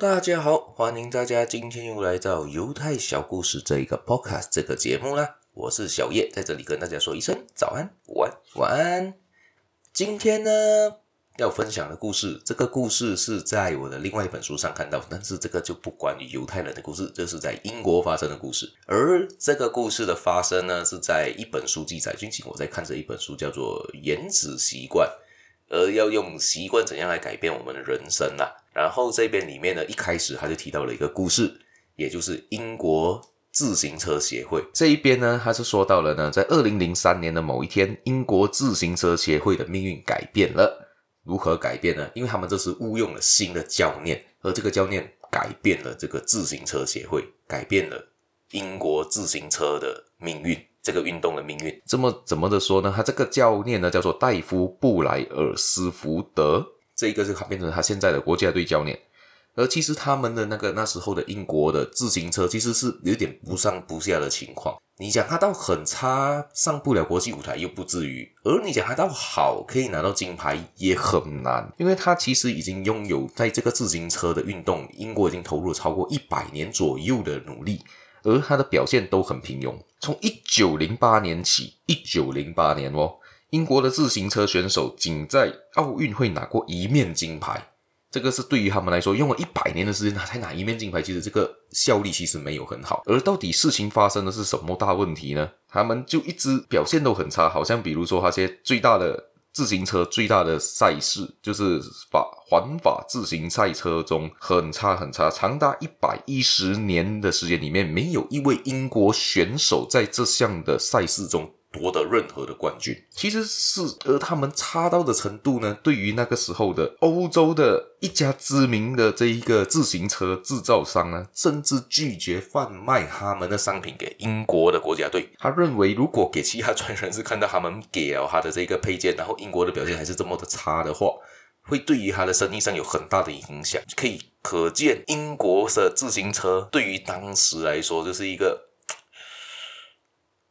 大家好，欢迎大家今天又来到犹太小故事这一个 podcast 这个节目啦。我是小叶，在这里跟大家说一声早安、午安、晚安。今天呢，要分享的故事，这个故事是在我的另外一本书上看到，但是这个就不关于犹太人的故事，这是在英国发生的故事。而这个故事的发生呢，是在一本书记载，最近我在看着一本书，叫做《原子习惯》。而要用习惯怎样来改变我们的人生呐、然后这边里面呢，一开始他就提到了一个故事，也就是英国自行车协会这一边呢，他是说到了呢，在二零零三年的某一天，英国自行车协会的命运改变了。如何改变呢？因为他们这是误用了新的教练，而这个教练改变了这个自行车协会，改变了英国自行车的命运。这个运动的命运，这么怎么的说呢？他这个教练呢，叫做戴夫布莱尔斯福德，这一个是变成他现在的国家队教练。而其实他们的那个那时候的英国的自行车，其实是有点不上不下的情况。你讲他到很差，上不了国际舞台又不至于；而你讲他到好，可以拿到金牌也很难，因为他其实已经拥有在这个自行车的运动，英国已经投入了超过一百年左右的努力。而他的表现都很平庸。从一九零八年起，一九零八年哦，英国的自行车选手仅在奥运会拿过一面金牌。这个是对于他们来说，用了一百年的时间才拿一面金牌，其实这个效率其实没有很好。而到底事情发生的是什么大问题呢？他们就一直表现都很差，好像比如说那些最大的。自行车最大的赛事就是法环法自行赛车中很差很差，长达一百一十年的时间里面，没有一位英国选手在这项的赛事中。夺得任何的冠军，其实是而他们差到的程度呢？对于那个时候的欧洲的一家知名的这一个自行车制造商呢，甚至拒绝贩卖他们的商品给英国的国家队。他认为，如果给其他专业人士看到他们给了他的这个配件，然后英国的表现还是这么的差的话，会对于他的生意上有很大的影响。可以可见，英国的自行车对于当时来说就是一个。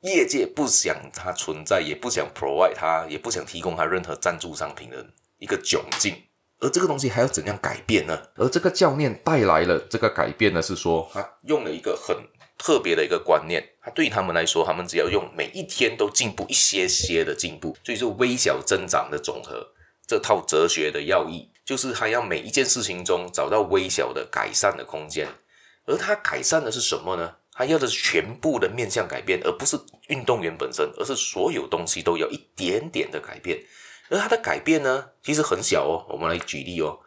业界不想它存在，也不想 provide 它，也不想提供它任何赞助商品的一个窘境。而这个东西还要怎样改变呢？而这个教练带来了这个改变呢，是说他用了一个很特别的一个观念。他对他们来说，他们只要用每一天都进步一些些的进步，所以说微小增长的总和。这套哲学的要义就是他要每一件事情中找到微小的改善的空间。而他改善的是什么呢？他要的是全部的面向改变，而不是运动员本身，而是所有东西都要一点点的改变。而他的改变呢，其实很小哦。我们来举例哦，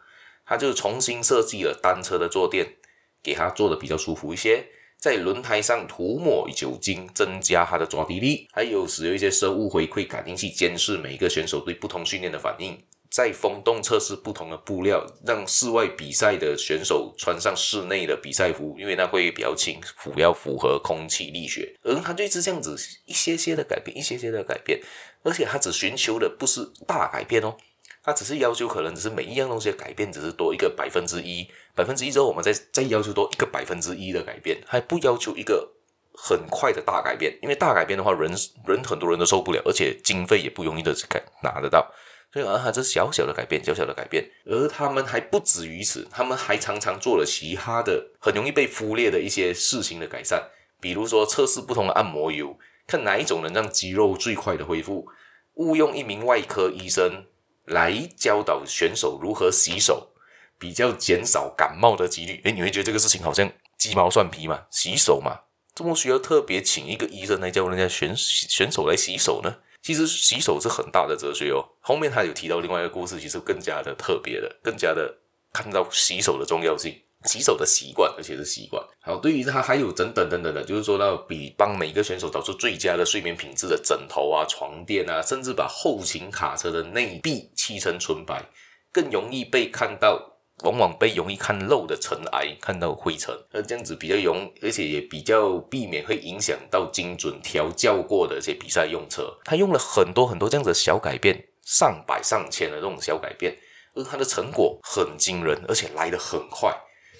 他就重新设计了单车的坐垫，给他做的比较舒服一些，在轮胎上涂抹酒精，增加它的抓地力，还有使用一些生物回馈感应器，监视每一个选手对不同训练的反应。在风洞测试不同的布料，让室外比赛的选手穿上室内的比赛服，因为那会比较轻，符要符合空气力学。而他就一直这样子一些些的改变，一些些的改变，而且他只寻求的不是大改变哦，他只是要求可能只是每一样东西的改变只是多一个百分之一，百分之一之后我们再再要求多一个百分之一的改变，还不要求一个很快的大改变，因为大改变的话人人很多人都受不了，而且经费也不容易的改拿得到。所以，而他这小小的改变，小小的改变，而他们还不止于此，他们还常常做了其他的很容易被忽略的一些事情的改善，比如说测试不同的按摩油，看哪一种能让肌肉最快的恢复，误用一名外科医生来教导选手如何洗手，比较减少感冒的几率。诶，你会觉得这个事情好像鸡毛蒜皮嘛？洗手嘛，这么需要特别请一个医生来教人家选选手来洗手呢？其实洗手是很大的哲学哦。后面他有提到另外一个故事，其实更加的特别的，更加的看到洗手的重要性，洗手的习惯，而且是习惯。好，对于他还有等等等等的，就是说到比帮每个选手找出最佳的睡眠品质的枕头啊、床垫啊，甚至把后勤卡车的内壁漆成纯白，更容易被看到。往往被容易看漏的尘埃看到灰尘，而这样子比较容，而且也比较避免会影响到精准调教过的这些比赛用车。他用了很多很多这样子的小改变，上百上千的这种小改变，而他的成果很惊人，而且来得很快。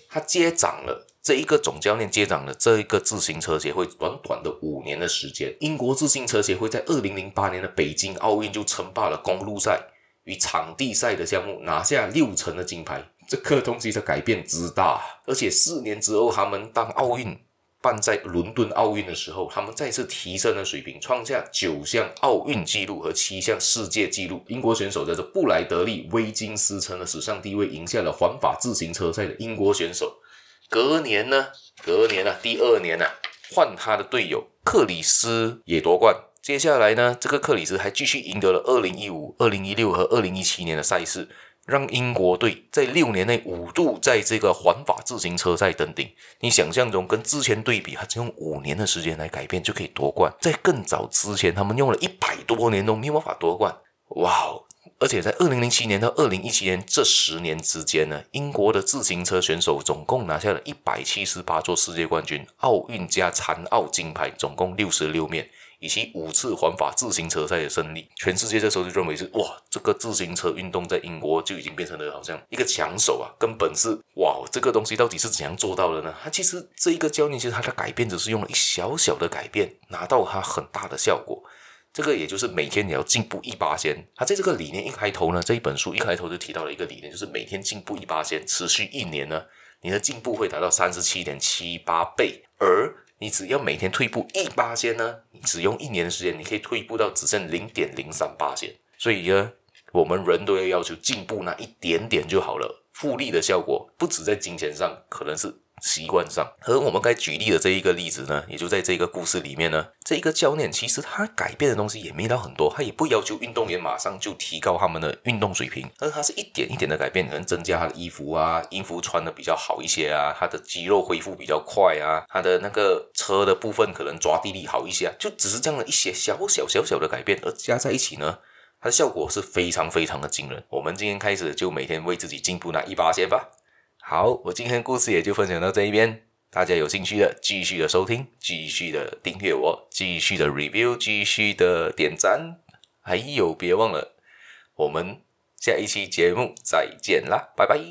他接掌了这一个总教练，接掌了这一个自行车协会，短短的五年的时间，英国自行车协会在二零零八年的北京奥运就称霸了公路赛与场地赛的项目，拿下六成的金牌，这个东西的改变之大，而且四年之后，他们当奥运办在伦敦奥运的时候，他们再次提升了水平，创下九项奥运纪录和七项世界纪录。英国选手在这布莱德利·威金斯成了史上第一位赢下了环法自行车赛的英国选手。隔年呢，隔年啊，第二年啊，换他的队友克里斯也夺冠。接下来呢，这个克里斯还继续赢得了二零一五、二零一六和二零一七年的赛事。让英国队在六年内五度在这个环法自行车赛登顶。你想象中跟之前对比，他只用五年的时间来改变就可以夺冠。在更早之前，他们用了一百多年都没有办法夺冠。哇哦！而且在二零零七年到二零一七年这十年之间呢，英国的自行车选手总共拿下了一百七十八座世界冠军，奥运加残奥金牌总共六十六面。以及五次环法自行车赛的胜利，全世界这时候就认为是哇，这个自行车运动在英国就已经变成了好像一个强手啊，根本是哇，这个东西到底是怎样做到的呢？他其实这一个教练其实他的改变只是用了一小小的改变，拿到他很大的效果。这个也就是每天你要进步一八仙。他在这个理念一开头呢，这一本书一开头就提到了一个理念，就是每天进步一八仙，持续一年呢，你的进步会达到三十七点七八倍，而你只要每天退步一八仙呢，你只用一年的时间，你可以退步到只剩零点零三八仙。所以呢，我们人都要要求进步那一点点就好了，复利的效果不止在金钱上，可能是。习惯上，而我们该举例的这一个例子呢，也就在这个故事里面呢。这一个教练其实他改变的东西也没到很多，他也不要求运动员马上就提高他们的运动水平，而他是一点一点的改变，可能增加他的衣服啊，衣服穿的比较好一些啊，他的肌肉恢复比较快啊，他的那个车的部分可能抓地力好一些啊，就只是这样的一些小小小小的改变，而加在一起呢，它的效果是非常非常的惊人。我们今天开始就每天为自己进步那一把先吧。好，我今天故事也就分享到这一边。大家有兴趣的，继续的收听，继续的订阅我，继续的 review，继续的点赞。还有，别忘了，我们下一期节目再见啦，拜拜。